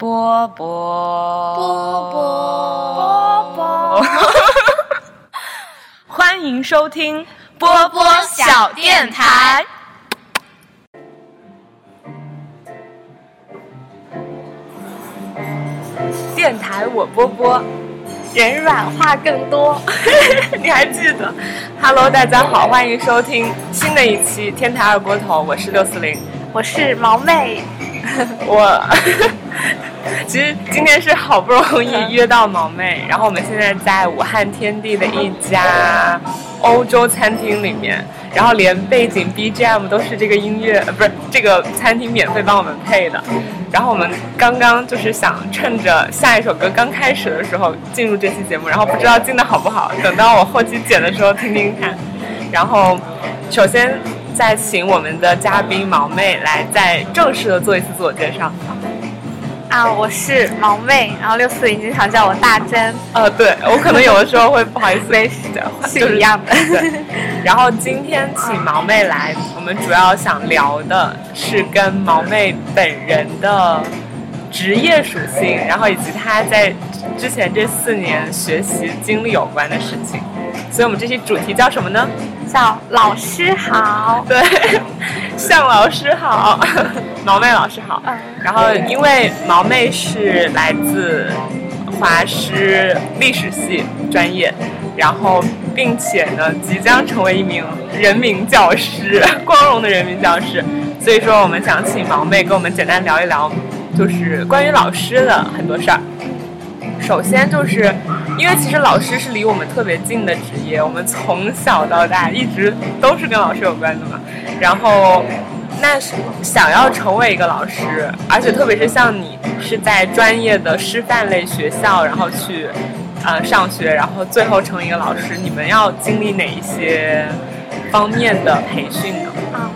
波波波波波波，欢迎收听波波小电台。电台我波波，人软话更多。你还记得？Hello，大家好，欢迎收听新的一期天台二锅头，我是六四零，我是毛妹。我 其实今天是好不容易约到毛妹，然后我们现在在武汉天地的一家欧洲餐厅里面，然后连背景 BGM 都是这个音乐，不是这个餐厅免费帮我们配的。然后我们刚刚就是想趁着下一首歌刚开始的时候进入这期节目，然后不知道进的好不好，等到我后期剪的时候听听看。然后首先。再请我们的嘉宾毛妹来再正式的做一次自我介绍。啊，我是毛妹，然后六四零经常叫我大珍。呃，对我可能有的时候会不好意思的，是一样的。对。然后今天请毛妹来，我们主要想聊的是跟毛妹本人的职业属性，然后以及他在之前这四年学习经历有关的事情。所以我们这期主题叫什么呢？叫老师好，对，向老师好，毛妹老师好。嗯然后因为毛妹是来自华师历史系专业，然后并且呢即将成为一名人民教师，光荣的人民教师。所以说我们想请毛妹跟我们简单聊一聊，就是关于老师的很多事儿。首先就是。因为其实老师是离我们特别近的职业，我们从小到大一直都是跟老师有关的嘛。然后，那是想要成为一个老师，而且特别是像你是在专业的师范类学校，然后去呃上学，然后最后成为一个老师，你们要经历哪一些方面的培训呢？啊，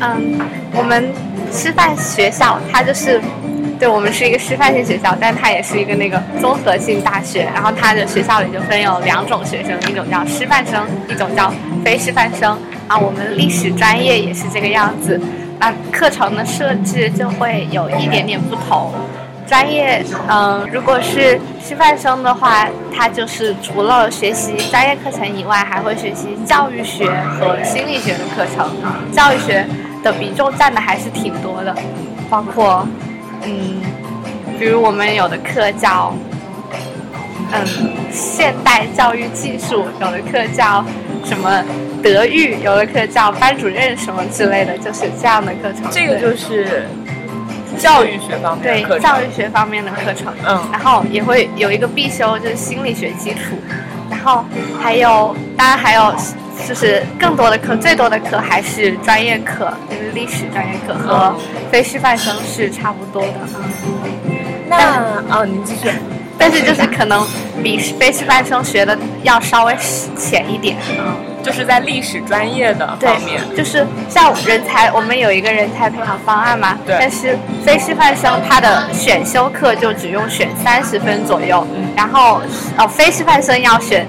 嗯，我们师范学校它就是。对我们是一个师范性学校，但它也是一个那个综合性大学。然后它的学校里就分有两种学生，一种叫师范生，一种叫非师范生。啊，我们历史专业也是这个样子。那课程的设置就会有一点点不同。专业，嗯，如果是师范生的话，他就是除了学习专业课程以外，还会学习教育学和心理学的课程。教育学的比重占的还是挺多的，包括。嗯，比如我们有的课叫，嗯，现代教育技术，有的课叫什么德育，有的课叫班主任什么之类的，就是这样的课程。这个就是教育学方面。对，教育学方面的课程。嗯。然后也会有一个必修，就是心理学基础。然后还有，当然还有。就是更多的课，最多的课还是专业课，就是历史专业课和非师范生是差不多的。那哦，您继续。但是就是可能比非师范生学的要稍微浅一点。嗯，就是在历史专业的方面。就是像人才，我们有一个人才培养方案嘛。对。但是非师范生他的选修课就只用选三十分左右，然后哦，非师范生要选。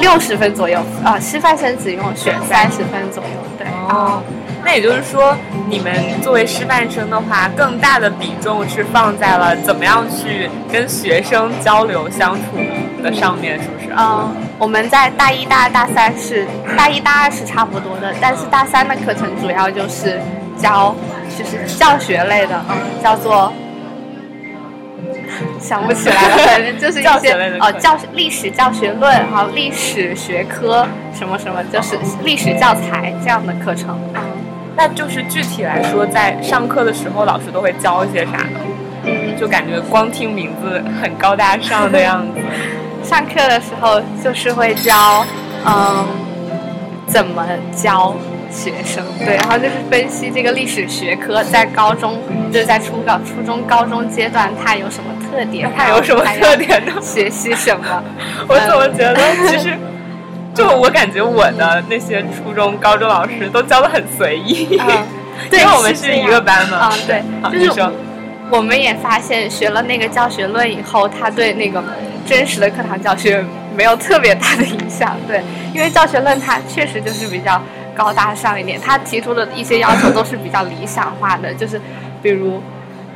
六十分左右，啊，师范生只用选三十分左右，对。哦，那也就是说，你们作为师范生的话，更大的比重是放在了怎么样去跟学生交流相处的上面，是不是？嗯，我们在大一、大二、大三是大一、大二是差不多的，但是大三的课程主要就是教，就是教学类的，嗯叫做。想不起来了，反正就是一些哦，教历史教学论，还有历史学科什么什么，就是历史教材这样的课程。那就是具体来说，在上课的时候，老师都会教一些啥呢？嗯，就感觉光听名字很高大上的样子。上课的时候就是会教，嗯，怎么教。学生对，然后就是分析这个历史学科在高中，就是在初高、初中、高中阶段它有什么特点，它有什么特点呢？学习什么？我怎么觉得 其实，就我感觉我的那些初中、高中老师都教的很随意，因为我们是一个班嘛。嗯，对，就是我们也发现学了那个教学论以后，他对那个真实的课堂教学没有特别大的影响。对，因为教学论它确实就是比较。高大上一点，他提出的一些要求都是比较理想化的，就是，比如，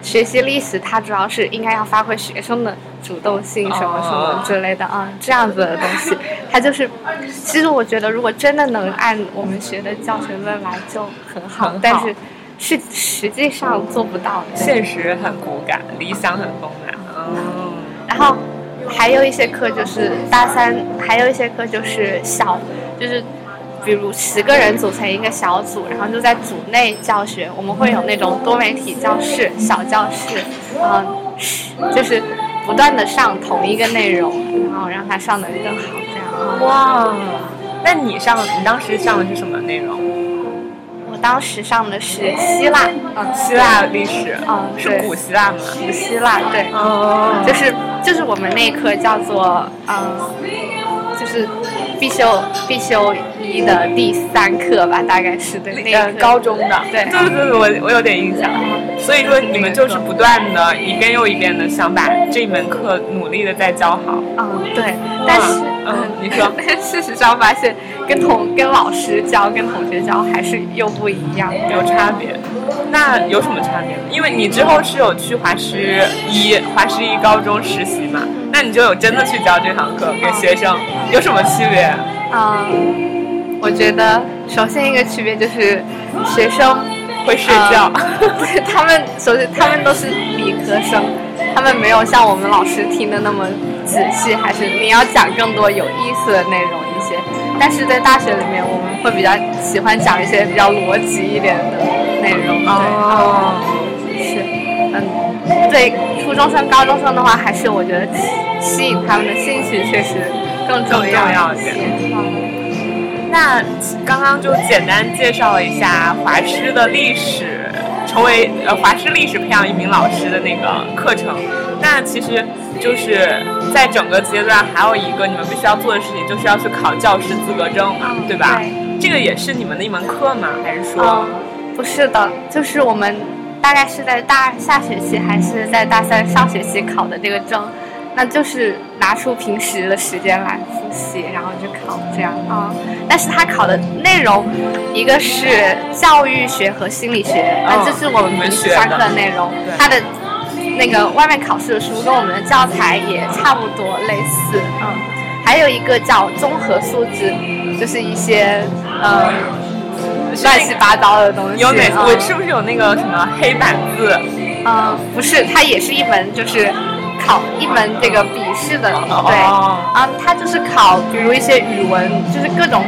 学习历史，它主要是应该要发挥学生的主动性什么什么之类的啊，这样子的东西，它就是，其实我觉得如果真的能按我们学的教学论来就很好，但是是实际上做不到，现实很骨感，理想很丰满，嗯，然后还有一些课就是大三，还有一些课就是小，就是。比如十个人组成一个小组，然后就在组内教学。我们会有那种多媒体教室、小教室，嗯，就是不断的上同一个内容，然后让它上的更好，这样。哇，那你上，你当时上的是什么内容？我当时上的是希腊，嗯，希腊历史，嗯，是古希腊吗？古希腊，对，哦，就是就是我们那课叫做，嗯，就是必修必修。一的第三课吧，大概是对，那个高中的，对，对对对，我我有点印象。所以说你们就是不断的一遍又一遍的想把这门课努力的再教好。嗯，对。但是，嗯，你说，事实上发现跟同跟老师教跟同学教还是又不一样，有差别。那有什么差别？因为你之后是有去华师一华师一高中实习嘛，那你就有真的去教这堂课给学生，有什么区别？嗯。我觉得首先一个区别就是学生会睡觉，对 他们首先他们都是理科生，他们没有像我们老师听的那么仔细，还是你要讲更多有意思的内容一些。但是在大学里面，我们会比较喜欢讲一些比较逻辑一点的内容。哦，是，嗯，对初中生、高中生的话，还是我觉得吸引他们的兴趣确实更重要一些。那刚刚就简单介绍了一下华师的历史，成为呃华师历史培养一名老师的那个课程。那其实就是在整个阶段还有一个你们必须要做的事情，就是要去考教师资格证嘛，对吧？这个也是你们的一门课吗？还是说？不是的，就是我们大概是在大二下学期还是在大三上学期考的这个证。那就是拿出平时的时间来复习，然后就考这样啊。但是他考的内容，一个是教育学和心理学，那这是我们平时上课的内容。他的那个外面考试的书跟我们的教材也差不多类似。嗯，还有一个叫综合素质，就是一些嗯乱七八糟的东西。有哪？我是不是有那个什么黑板字？嗯，不是，它也是一门就是。考一门这个笔试的，对，啊，它就是考，比如一些语文，就是各种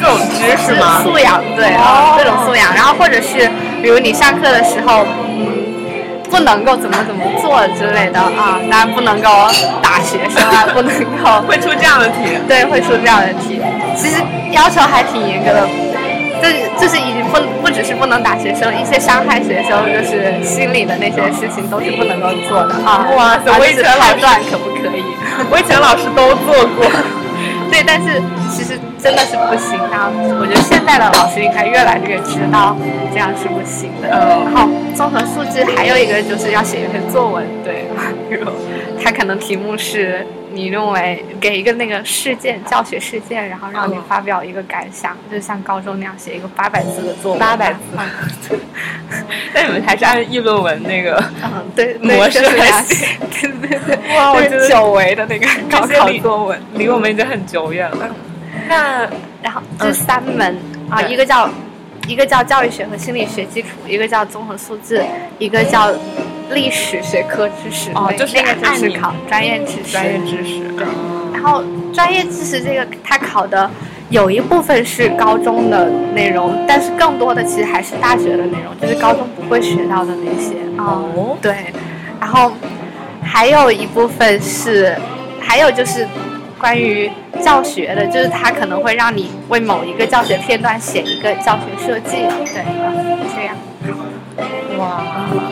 各种知识吗？素养，对，各种素养。然后或者是，比如你上课的时候，嗯，不能够怎么怎么做之类的啊，当然不能够打学生啊，不能够 会出这样的题，对，会出这样的题。其实要求还挺严格的。这就是已经不不只是不能打学生，一些伤害学生就是心理的那些事情都是不能够做的啊！哇塞，我以前老段可不可以？我以前老师都做过。对，但是其实真的是不行。然后我觉得现在的老师应该越来越知道这样是不行的。嗯。然后综合素质还有一个就是要写一篇作文，对，他可能题目是。你认为给一个那个事件教学事件，然后让你发表一个感想，就像高中那样写一个八百字的作文。八百字。那你们还是按议论文那个嗯对模式来写。对对对。哇，我觉得久违的那个高考作文，离我们已经很久远了。那然后这三门啊，一个叫一个叫教育学和心理学基础，一个叫综合素质，一个叫。历史学科知识哦，就是那个就是考专业知识，专业知识对。然后专业知识这个他考的有一部分是高中的内容，但是更多的其实还是大学的内容，就是高中不会学到的那些哦。对，然后还有一部分是，还有就是关于教学的，就是他可能会让你为某一个教学片段写一个教学设计，对，这样。哇，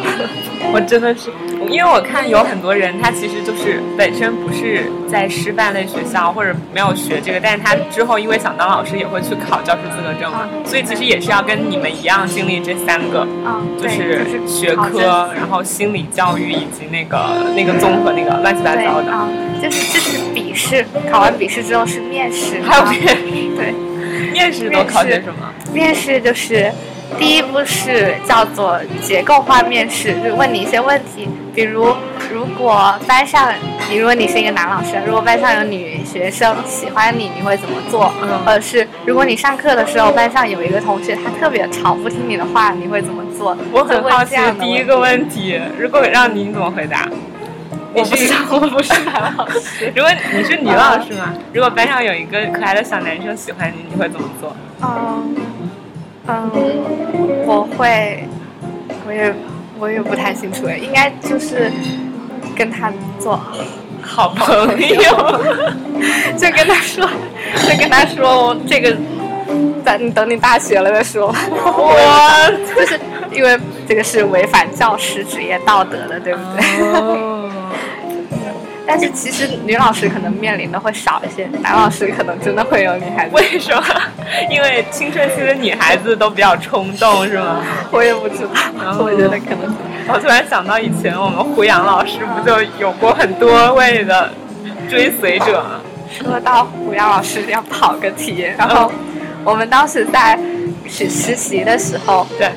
我真的是，因为我看有很多人，他其实就是本身不是在师范类学校或者没有学这个，但是他之后因为想当老师，也会去考教师资格证嘛，所以其实也是要跟你们一样经历这三个，就是学科，然后心理教育以及那个那个综合那个乱七八糟的，就是这是笔试，考完笔试之后是面试，还有面对，面试都考些什么？面试就是。第一步是叫做结构化面试，就是问你一些问题，比如如果班上，你如果你是一个男老师，如果班上有女学生喜欢你，你会怎么做？嗯或者是如果你上课的时候班上有一个同学他特别吵，不听你的话，你会怎么做？我很好奇第一个问题，如果让你，你怎么回答？我不知道，我不是男老师。如果你是女老师吗，如果班上有一个可爱的小男生喜欢你，你会怎么做？嗯嗯，我会，我也我也不太清楚，应该就是跟他做，好朋友，就跟他说，就跟他说这个，等你等你大学了再说。我就是因为这个是违反教师职业道德的，对不对？哦，但是其实女老师可能面临的会少一些，男老师可能真的会有女孩子。为什么？因为青春期的女孩子都比较冲动，是吗？我也不知道，我觉得可能。我突然想到以前我们胡杨老师不就有过很多位的追随者吗？说到胡杨老师要跑个题，然后我们当时在实实习的时候，对，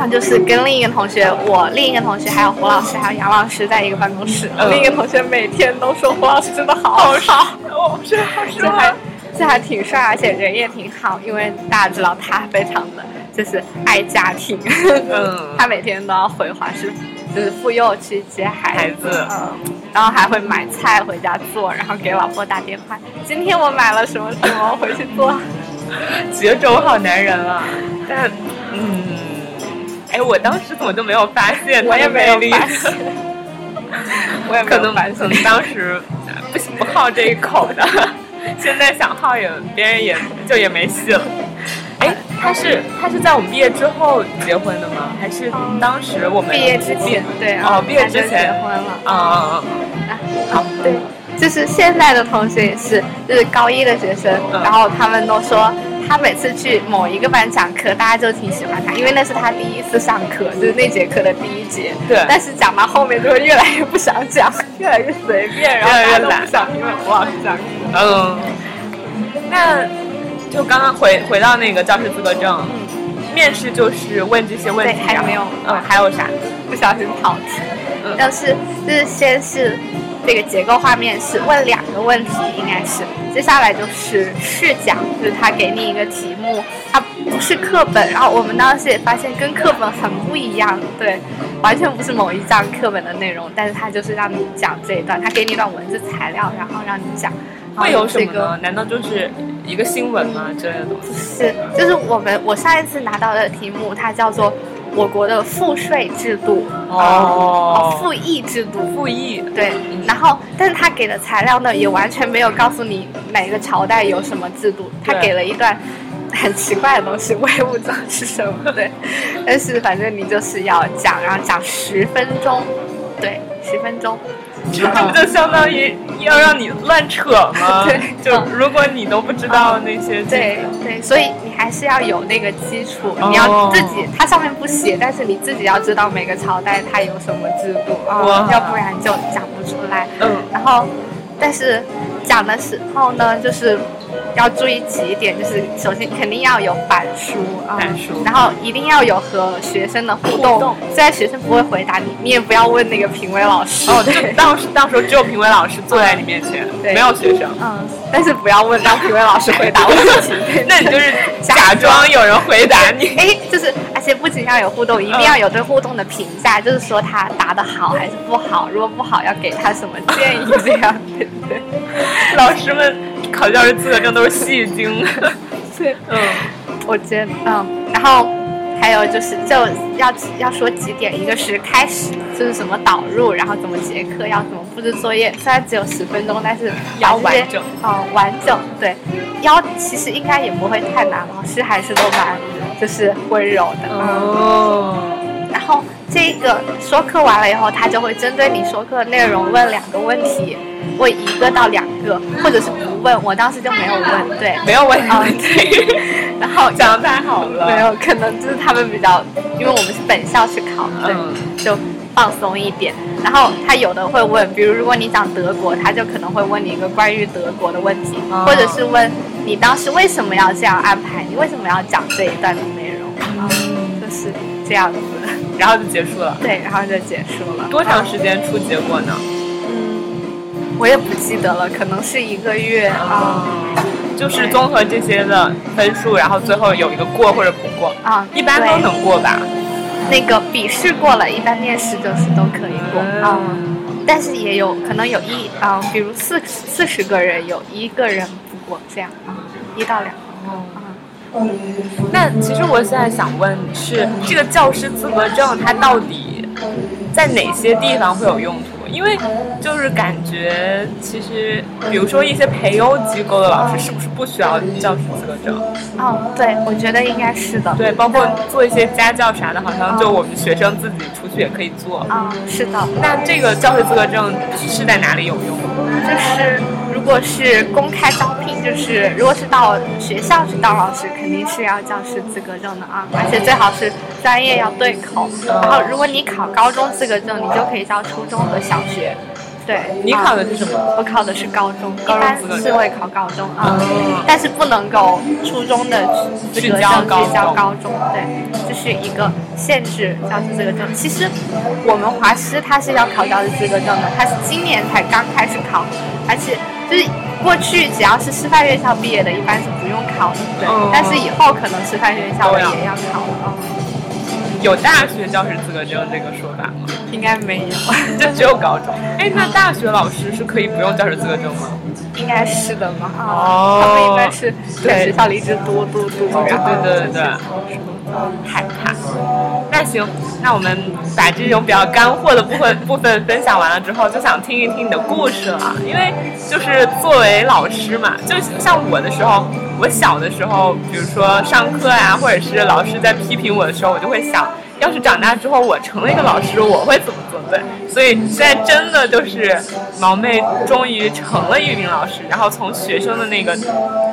他就是跟另一个同学，我另一个同学还有胡老师还有杨老师在一个办公室，嗯另一个同学每天都说胡老师真的好好，我觉得好这还这还挺帅，而且人也挺好，因为大家知道他非常的就是爱家庭，嗯 他每天都要回华师，就是妇幼去接孩孩子嗯，然后还会买菜回家做，然后给老婆打电话，今天我买了什么什么，回去做。绝种好男人啊！但嗯，哎，我当时怎么就没有发现他我也没有的魅力？发现，我也可能有发现。可能当时不不好这一口的，现在想好也别人也就也没戏了。哎，他是他是在我们毕业之后结婚的吗？还是当时我们毕业之前，对，哦，毕业之前结婚了。啊啊啊！好，对，就是现在的同学也是，就是高一的学生，嗯然后他们都说，他每次去某一个班讲课，大家就挺喜欢他，因为那是他第一次上课，就是那节课的第一节。对但是讲到后面就会越来越不想讲，越来越随便，然后大家都不想听胡老师讲课。嗯，那就刚刚回回到那个教师资格证，面试就是问这些问题还没有嗯，还有啥？不小心跑题。嗯但是就是先是这个结构画面是，问两个问题，应该是接下来就是试讲，就是他给你一个题目，它不是课本，然后我们当时也发现跟课本很不一样，对，完全不是某一章课本的内容，但是他就是让你讲这一段，他给你一段文字材料，然后让你讲，会有什这个么呢？难道就是一个新闻吗之类的东西？是，就是我们我上一次拿到的题目，它叫做我国的赋税制度，哦。赋役制度，赋役，对，然后但是他给的材料呢，也完全没有告诉你哪个朝代有什么制度，他给了一段很奇怪的东西，我也不知道是什么，对，但是反正你就是要讲，然后讲十分钟，对，十分钟，这不就相当于要让你乱扯吗？对。就如果你都不知道那些，对对，所以你还是要有那个基础，哦你要自己，它上面不写，但是你自己要知道每个朝代它有什么制度啊、要不然就讲不出来。嗯。然后，但是讲的时候呢，就是要注意几点，就是首先肯定要有板书啊，板书然后一定要有和学生的互动。互动虽然学生不会回答你，你也不要问那个评委老师。哦，对。到时到时候只有评委老师坐在你面前，对没有学生。嗯，但是不要问让评委老师回答问题。那你就是假假装有人回答你。哎，就是，而且不仅要有互动，一定要有对互动的评价，就是说他答的好还是不好，如果不好要给他什么建议，这样对不对？老师们考教师资格证都是戏精。对，嗯，我觉得，嗯，然后还有就是就要要说几点，一个是开始，就是什么导入，然后怎么结课，要怎么布置作业，虽然只有十分钟，但是要完整，嗯，完整，对，要其实应该也不会太难，老师还是都蛮就是温柔的，嗯。哦，然后这个说课完了以后，他就会针对你说课的内容问两个问题，问一个到两个，或者是不问。我当时就没有问，对，没有问题问题，然后讲的太好了。没有，可能就是他们比较，因为我们是本校去考，对，嗯就放松一点。然后他有的会问，比如如果你讲德国，他就可能会问你一个关于德国的问题，哦或者是问你当时为什么要这样安排，你为什么要讲这一段的内容。啊，就是这样子，然后就结束了。对，然后就结束了。多长时间出结果呢？嗯，我也不记得了，可能是一个月啊。就是综合这些的分数，然后最后有一个过或者不过啊，一般都能过吧。那个笔试过了，一般面试就是都可以过啊。但是也有可能有一啊，比如四四十个人有一个人不过，这样啊，一到两个啊。那其实我现在想问是，这个教师资格证它到底在哪些地方会有用途？因为就是感觉，其实比如说一些培优机构的老师，是不是不需要教师资格证？哦，对，我觉得应该是的。对，包括做一些家教啥的，好像就我们学生自己出去也可以做。啊，是的。那这个教师资格证是在哪里有用？就是如果是公开招聘，就是如果是到学校去当老师，肯定是要教师资格证的啊，而且最好是专业要对口。然后如果你考高中资格证，你就可以教初中和小学。对，你考的是什么？我考的是高中，一般是会考高中啊，但是不能够初中的资格证去教高中，对，这是一个限制教师资格证。其实我们华师它是要考教师资格证的，它是今年才刚开始考，而且就是过去只要是师范院校毕业的，一般是不用考的，对，但是以后可能师范院校也要考了。有大学教师资格证这个说法吗？应该没有，就只有高中。哎，那大学老师是可以不用教师资格证吗？应该是的嘛。哦。他们应该是在学校里一直读读读，然后对对对对，害怕。那行，那我们把这种比较干货的部分部分分享完了之后，就想听一听你的故事了。因为就是作为老师嘛，就像我的时候。我小的时候，比如说上课啊，或者是老师在批评我的时候，我就会想，要是长大之后我成了一个老师，我会怎么做？对，所以现在真的就是毛妹终于成了一名老师，然后从学生的那个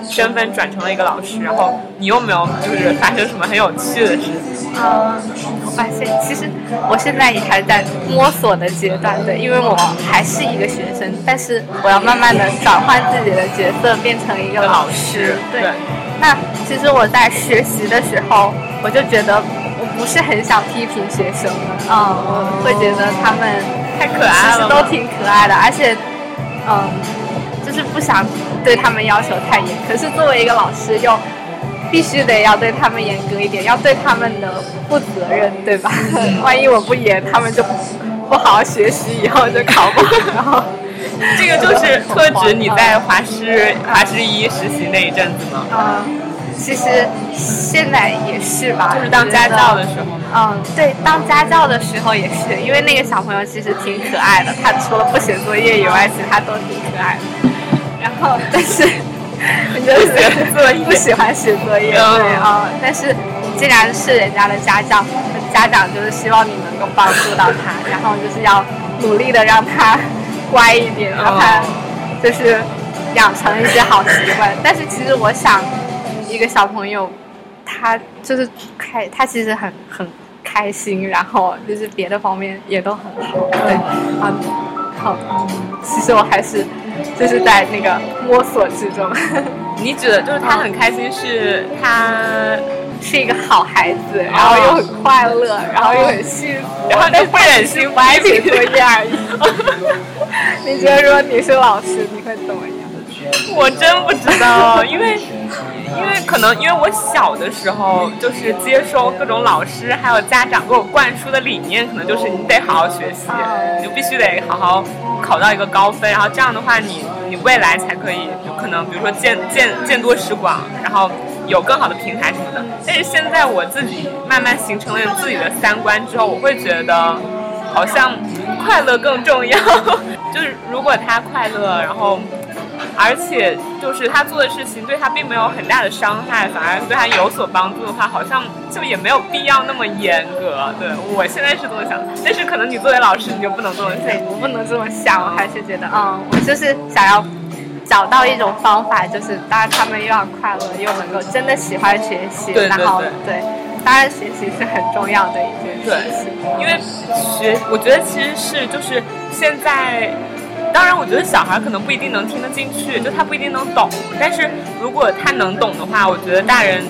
身份转成了一个老师。然后你有没有就是发生什么很有趣的事？情？嗯，我发现其实我现在也还在摸索的阶段，对，因为我还是一个学生，但是我要慢慢的转换自己的角色，变成一个老师。对，那其实我在学习的时候，我就觉得我不是很想批评学生，嗯，我会觉得他们太可爱了，都挺可爱的，而且，嗯，就是不想对他们要求太严，可是作为一个老师又必须得要对他们严格一点，要对他们的负责任，对吧？万一我不严，他们就不好好学习，以后就考不好。这个就是特指你在华师华师一实习那一阵子吗？嗯，其实现在也是吧，就是当家教的时候。嗯，对，当家教的时候也是，因为那个小朋友其实挺可爱的，他除了不写作业以外，其他都挺可爱的。然后，但是就是不喜欢写作业，对啊。但是既然是人家的家教，家长就是希望你能够帮助到他，然后就是要努力的让他。乖一点，让他就是养成一些好习惯。但是其实我想，一个小朋友，他就是开，他其实很很开心，然后就是别的方面也都很好。对，啊，好，其实我还是就是在那个摸索之中。你指的就是他很开心，是他。是一个好孩子，然后又很快乐，然后又很幸福，然后就不忍心不爱写作业而已。你觉得如果你是老师，你会怎么样？我真不知道，因为因为可能因为我小的时候就是接收各种老师还有家长给我灌输的理念，可能就是你得好好学习，你就必须得好好考到一个高分，然后这样的话你你未来才可以，就可能比如说见见见多识广，然后。有更好的平台什么的，但是现在我自己慢慢形成了自己的三观之后，我会觉得好像快乐更重要。就是如果他快乐，然后而且就是他做的事情对他并没有很大的伤害，反而对他有所帮助的话，好像就也没有必要那么严格。对我现在是这么想，但是可能你作为老师你就不能这么想，我不能这么想，我还是觉得，嗯，我就是想要。找到一种方法，就是当然他们又要快乐，又能够真的喜欢学习，然后对，当然学习是很重要的一件事情。因为学，我觉得其实是就是现在，当然我觉得小孩可能不一定能听得进去，就他不一定能懂，但是如果他能懂的话，我觉得大人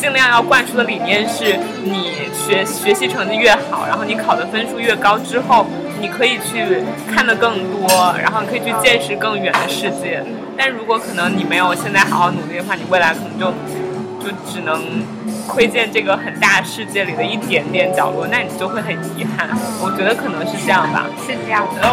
尽量要灌输的理念是，你学学习成绩越好，然后你考的分数越高之后，你可以去看的更多，然后你可以去见识更远的世界。但如果可能你没有现在好好努力的话，你未来可能就就只能窥见这个很大世界里的一点点角落，那你就会很遗憾。我觉得可能是这样吧。是这样的，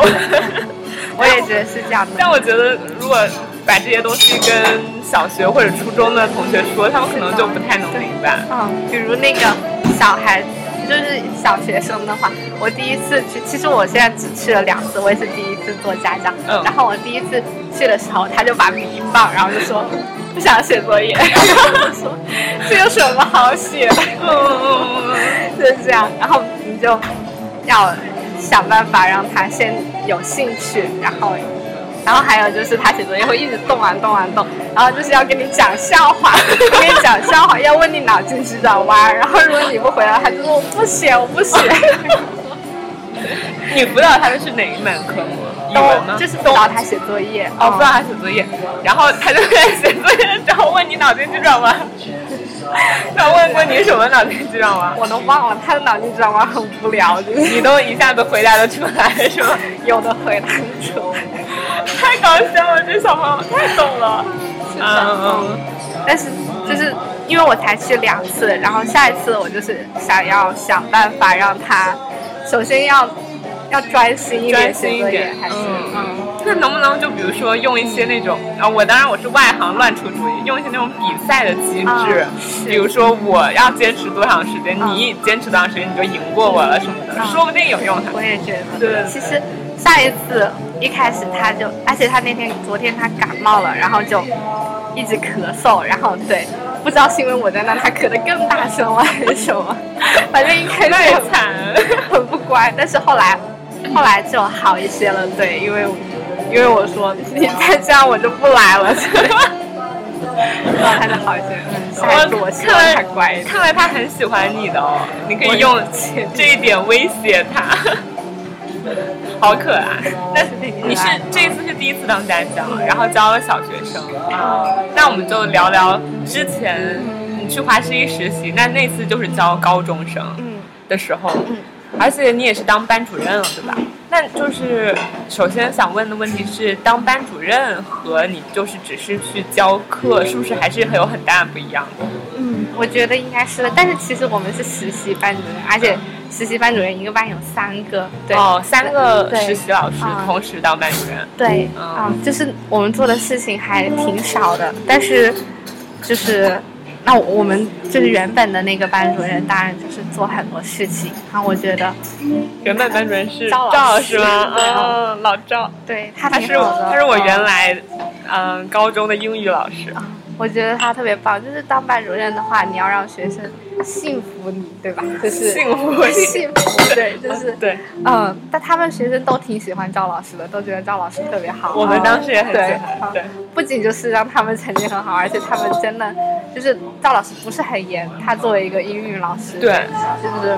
我也觉得是这样的。但我觉得如果把这些东西跟小学或者初中的同学说，他们可能就不太能明白。嗯，比如那个小孩，就是小学生的话，我第一次去，其实我现在只去了两次，我也是第一次做家教。嗯然后我第一次去的时候，他就把笔一放，然后就说不想写作业，然后说这有什么好写的？嗯，就是这样，然后你就要想办法让他先有兴趣，然后，然后还有就是他写作业会一直动啊动啊动，然后就是要跟你讲笑话，跟你讲笑话，要问你脑筋急转弯，然后如果你不回答，他就说我不写，我不写，你辅导他的是哪一门科目？语文吗？就是辅导他写作业，哦，辅导他写作业，然后他就在写作业的时候问你脑筋急转弯。他问过你什么脑筋急转弯？我都忘了，他的脑筋急转弯很无聊，就是你都一下子回答得出来是吗？有的回答不出来。太搞笑了，这小朋友太懂了。嗯但是就是因为我才去两次，然后下一次我就是想要想办法让他，首先要要专心一点专心一点，还是嗯嗯。那能不能就比如说用一些那种啊，我当然我是外行乱出主意，用一些那种比赛的机制。比如说我要坚持多长时间，嗯你坚持多长时间你就赢过我了什么的，嗯说不定有用的。我也觉得。对。其实上一次一开始他就，而且他那天昨天他感冒了，然后就一直咳嗽，然后对，不知道是因为我在那，他咳得更大声了还是什么，反正一开始也惨。很不乖，但是后来后来就好一些了，对，因为因为我说你再这样我就不来了，然后他好一些，嗯，下一次我希望他乖。看来他很喜欢你的哦，你可以用这一点威胁他。好可爱！那你是这一次是第一次当家教，然后教了小学生啊。那我们就聊聊之前你去华师一实习，那那次就是教高中生嗯的时候，嗯而且你也是当班主任了，对吧？那就是首先想问的问题是，当班主任和你就是只是去教课，是不是还是很有很大不一样的？嗯，我觉得应该是的，但是其实我们是实习班主任，而且实习班主任一个班有三个，对，哦，三个实习老师啊同时当班主任。对，嗯。啊、就是我们做的事情还挺少的，但是就是那我们就是原本的那个班主任，当然就是做很多事情，然后我觉得原本班主任是赵老师。师吗？对。嗯，老赵，对他他是我原嗯来嗯高中的英语老师。啊，我觉得他特别棒。就是当班主任的话，你要让学生信服你，对吧？就是信服，信服，对，就是对，嗯，但他们学生都挺喜欢赵老师的，都觉得赵老师特别好。我们当时也很喜对欢。对，不仅就是让他们成绩很好，而且他们真的就是赵老师不是很严，他作为一个英语老师，对，就是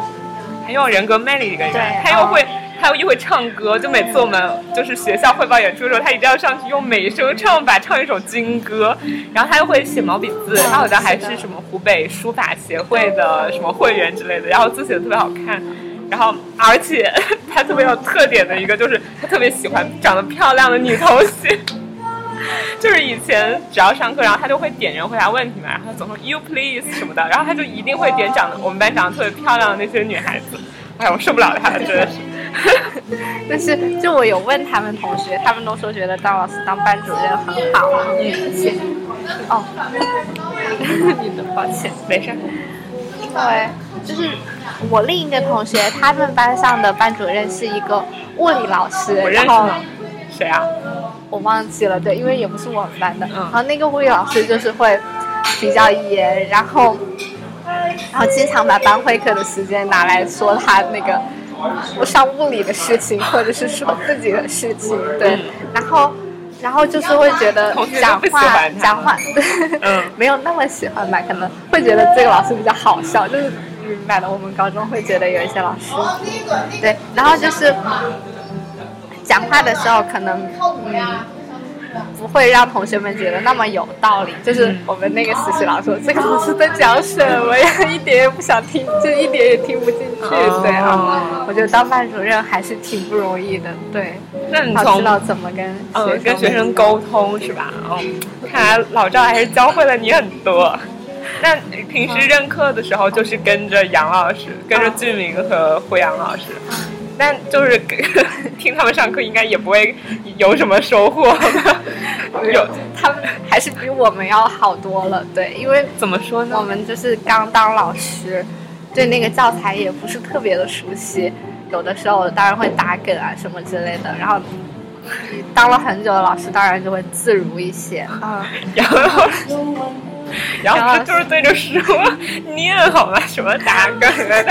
很有人格魅力的一个人对，他又会。他又会唱歌，就每次我们就是学校汇报演出的时候，他一定要上去用美声唱法唱一首军歌，然后他又会写毛笔字，他好像还是什么湖北书法协会的什么会员之类的，然后字写的特别好看，然后而且 他特别有特点的一个就是他特别喜欢长得漂亮的女同学。就是以前只要上课，然后他就会点人回答问题嘛，然后总说 you please 什么的，然后他就一定会点长得我们班长得特别漂亮的那些女孩子。哎，我受不了他了，真的是。但是就我有问他们同学，他们都说觉得张老师当班主任很好，而且哦，你的抱歉，没事儿。因为就是我另一个同学，他们班上的班主任是一个物理老师，我认然后识？谁啊？我忘记了，对，因为也不是我们班的。嗯然后那个物理老师就是会比较严，然后然后经常把班会课的时间拿来说他那个不上物理的事情，或者是说自己的事情，对，嗯然后。然后就是会觉得讲话讲话，嗯 没有那么喜欢吧，可能会觉得这个老师比较好笑，就是明白的。我们高中会觉得有一些老师，对，然后就是讲话的时候可能，嗯，不会让同学们觉得那么有道理。就是我们那个实习老师说，这个老师在讲什么呀？一点也不想听，就一点也听不进去。对啊，我觉得当班主任还是挺不容易的。对，那你从知道怎么跟嗯跟学生沟通是吧？哦，看来老赵还是教会了你很多。那平时任课的时候，就是跟着杨老师，跟着俊明和胡杨老师。但就是听他们上课，应该也不会有什么收获。有，他们还是比我们要好多了。对，因为怎么说呢？我们就是刚当老师，对那个教材也不是特别的熟悉，有的时候当然会打梗啊什么之类的。然后当了很久的老师，当然就会自如一些啊。然后。然后他就是对着书念好吗？什么打梗啊？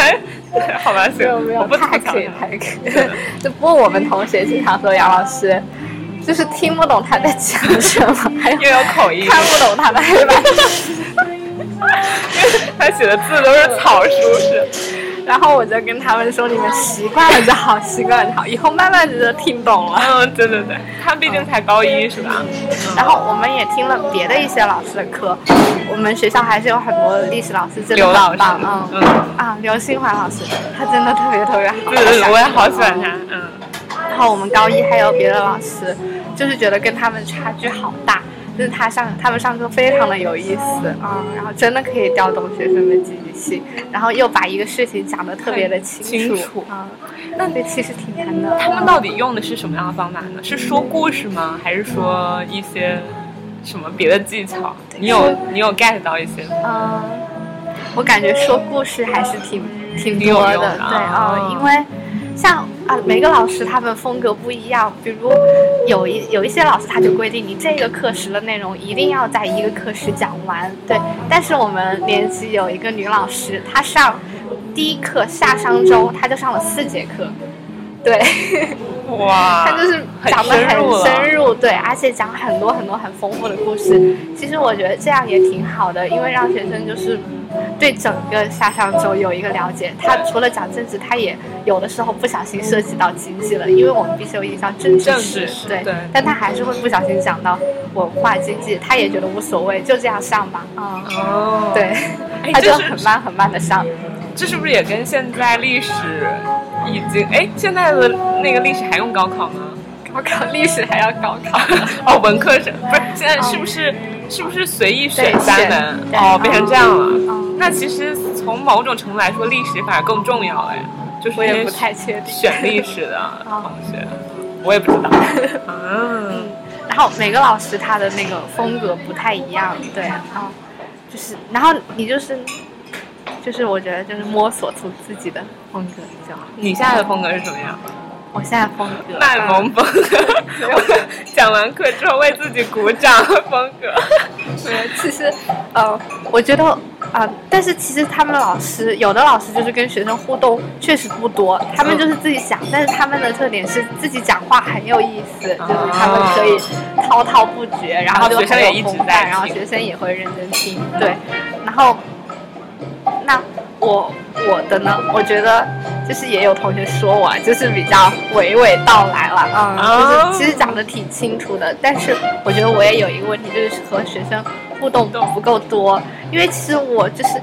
他好吧，没有没有，太可以太可以。就不过我们同学经常说杨老师，就是听不懂他在讲什么，又有口音，看不懂他的黑板诗，因为他写的字都是草书式。然后我就跟他们说：“你们习惯了就好，习惯了就好，以后慢慢的就听懂了。”嗯，对对对，他毕竟才高一是吧？然后我们也听了别的一些老师的课，我们学校还是有很多历史老师真的很棒，嗯嗯啊，刘新华老师，他真的特别特别好，对对对，我也好喜欢他，嗯。然后我们高一还有别的老师，就是觉得跟他们差距好大。就是他上他们上课非常的有意思啊，然后真的可以调动学生的积极性，然后又把一个事情讲得特别的清楚啊，那这其实挺难的。他们到底用的是什么样的方法呢？是说故事吗？还是说一些什么别的技巧？你有你有 get 到一些？嗯，我感觉说故事还是挺挺多的，对啊，因为。像啊，每个老师他们风格不一样，比如有一有一些老师他就规定你这个课时的内容一定要在一个课时讲完，对。但是我们年级有一个女老师，她上第一课夏商周，她就上了四节课，对。哇。她就是讲的很深入，对，而且讲很多很多很丰富的故事。其实我觉得这样也挺好的，因为让学生就是。对整个夏商周有一个了解，他除了讲政治，他也有的时候不小心涉及到经济了，因为我们必须有印象政治史，对，但他还是会不小心讲到文化经济，他也觉得无所谓，就这样上吧，啊，哦，对，他就很慢很慢的上，这是不是也跟现在历史已经，哎，现在的那个历史还用高考吗？高考历史还要高考？哦，文科生不是现在是不是？是不是随意选三门？哦，变成这样了。那其实从某种程度来说，历史反而更重要哎。就是我也不太确定。选历史的同学，我也不知道。嗯。然后每个老师他的那个风格不太一样，对。然后就是，然后你就是，就是我觉得就是摸索出自己的风格比较好。你现在的风格是什么样？我现在风格。卖萌风。格，讲完课之后为自己鼓掌风格。其实，呃，我觉得，啊，但是其实他们老师有的老师就是跟学生互动确实不多，他们就是自己讲，但是他们的特点是自己讲话很有意思，就是他们可以滔滔不绝，然后学生也一直在，然后学生也会认真听，对，然后那我我的呢，我觉得。就是也有同学说我，就是比较娓娓道来了，嗯，就是其实讲的挺清楚的。但是我觉得我也有一个问题，就是和学生互动不够多。因为其实我就是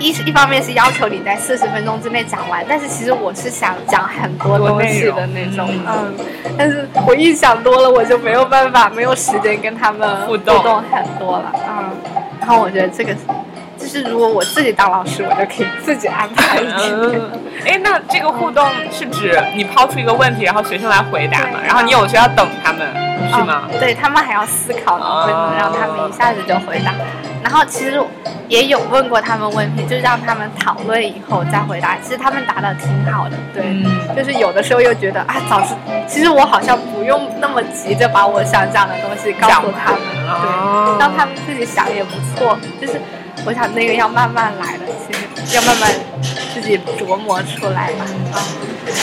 一一方面是要求你在四十分钟之内讲完，但是其实我是想讲很多东西的那种，嗯。但是我一想多了，我就没有办法，没有时间跟他们互动很多了，嗯。然后我觉得这个。就是如果我自己当老师，我就可以自己安排。一天，哎，那这个互动是指你抛出一个问题，然后学生来回答嘛？然后你有需要等他们，是吗？对他们还要思考呢，不能让他们一下子就回答。然后其实也有问过他们问题，就让他们讨论以后再回答。其实他们答的挺好的，对。就是有的时候又觉得啊，早知其实我好像不用那么急着把我想讲的东西告诉他们，对，让他们自己想也不错，就是。我想那个要慢慢来的，其实要慢慢自己琢磨出来吧。啊，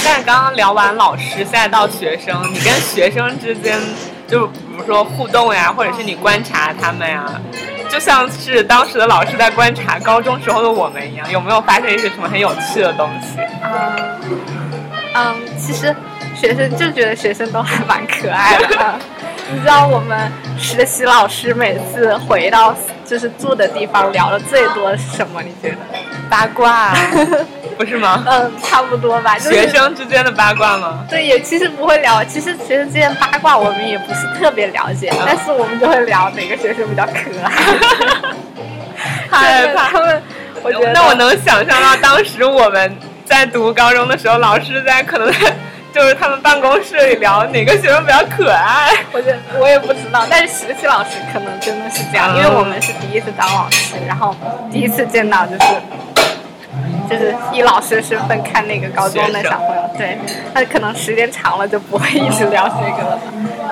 但是刚刚聊完老师，现在到学生，你跟学生之间，就比如说互动呀，或者是你观察他们呀，就像是当时的老师在观察高中时候的我们一样，有没有发现一些什么很有趣的东西？嗯，嗯，其实学生就觉得学生都还蛮可爱的。你知道我们实习老师每次回到就是住的地方聊的最多的是什么？你觉得？八卦，不是吗？嗯，差不多吧。学生之间的八卦吗？对，也其实不会聊。其实学生之间八卦我们也不是特别了解，但是我们就会聊哪个学生比较可爱。害怕他们，我觉得那我能想象到当时我们在读高中的时候，老师在可能在。就是他们办公室里聊哪个学生比较可爱，我觉得我也不知道，但是实习老师可能真的是这样，因为我们是第一次当老师，然后第一次见到就是就是以老师的身份看那个高中的小朋友，对，他可能时间长了就不会一直聊这个了。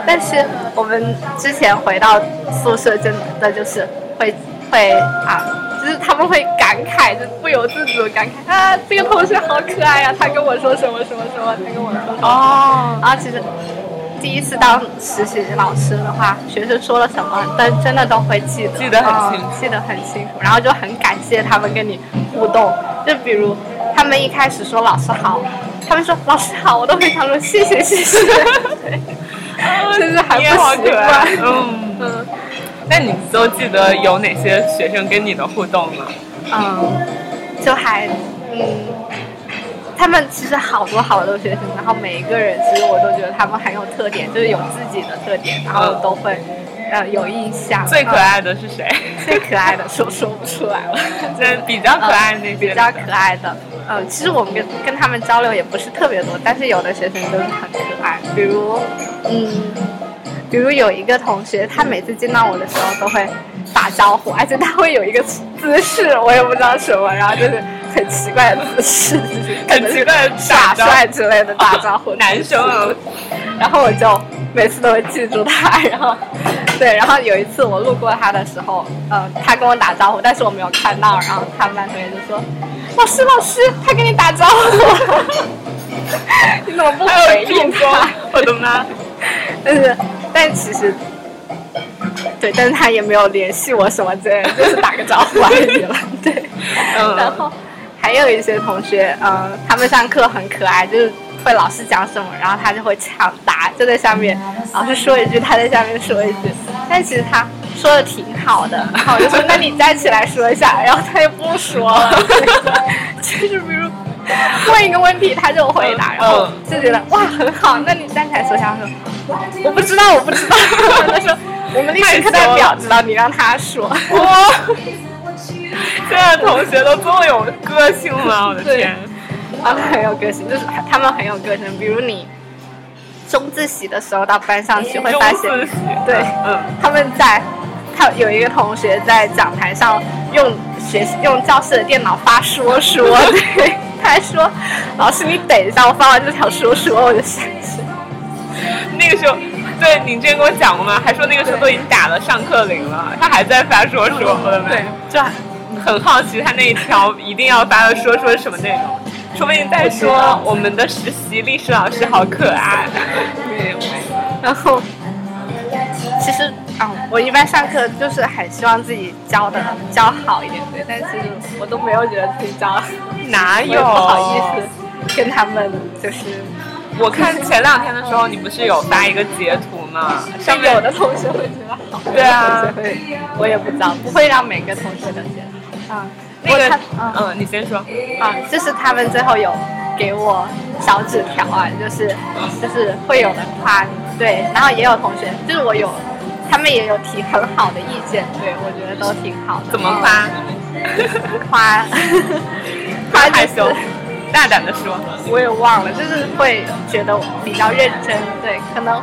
但是我们之前回到宿舍，真的就是会会啊。就是他们会感慨，就不由自主的感慨啊，这个同学好可爱呀！他跟我说什么什么什么，他跟我说哦。然后其实第一次当实习老师的话，学生说了什么，但真的都会记得，记得很清，记得很清楚。然后就很感谢他们跟你互动，就比如他们一开始说老师好，他们说老师好，我都会常说谢谢谢谢。对，甚至还不习惯，嗯嗯。那你都记得有哪些学生跟你的互动吗？嗯，就还嗯，他们其实好多好多学生，然后每一个人其实我都觉得他们很有特点，就是有自己的特点，然后都会呃有印象。最可爱的是谁？最可爱的说说不出来了。就是，比较可爱那些。比较可爱的，嗯，其实我们跟跟他们交流也不是特别多，但是有的学生就是很可爱，比如嗯。比如有一个同学，他每次见到我的时候都会打招呼，而且他会有一个姿势，我也不知道什么，然后就是很奇怪的姿势，很奇怪的耍帅之类的打招呼。男生啊，然后我就每次都会记住他，然后对，然后有一次我路过他的时候，嗯，他跟我打招呼，但是我没有看到，然后他们班同学就说：“老师，老师，他跟你打招呼，你怎么不回应他？”我的妈！但是。但其实，对，但是他也没有联系我什么之类的，就是打个招呼而已了。对，然后还有一些同学，嗯，他们上课很可爱，就是会老师讲什么，然后他就会抢答，就在下面，老师说一句，他在下面说一句。但其实他说的挺好的，然后我就说，那你站起来说一下，然后他又不说了。就是比如。问一个问题，他就回答，然后就觉得哇很好。那你站起来说一下，说我不知道，我不知道。他 说我们历史课代表知道，你让他说。哇，现在同学都这么有个性吗？我的天，他们很有个性，就是他们很有个性。比如你中自习的时候到班上去，会发现，对，嗯，他们在，他有一个同学在讲台上用学用教室的电脑发说说，对。他还说：“老师，你等一下，我发完这条说说，我就下去。”那个时候，对你之前跟我讲过吗？还说那个时候都已经打了上课铃了，他还在发说说。对，就很好奇他那一条一定要发的说说是什么内容，说不定在说我们的实习历史老师好可爱。对，然后。其实啊，我一般上课就是很希望自己教的教好一点，对，但是我都没有觉得自己教 哪有不好意思跟他们就是。我看前两天的时候，你不是有发一个截图吗？上面有的同学会觉得好，对啊，会，我也不知道，不会让每个同学都觉得好。啊，那个，嗯，你先说。啊，就是他们最后有给我小纸条啊，就是就是会有人夸你，对，然后也有同学，就是我有。他们也有提很好的意见，对我觉得都挺好的。怎么夸？夸，夸害羞，大胆的说。我也忘了，就是会觉得比较认真，对，可能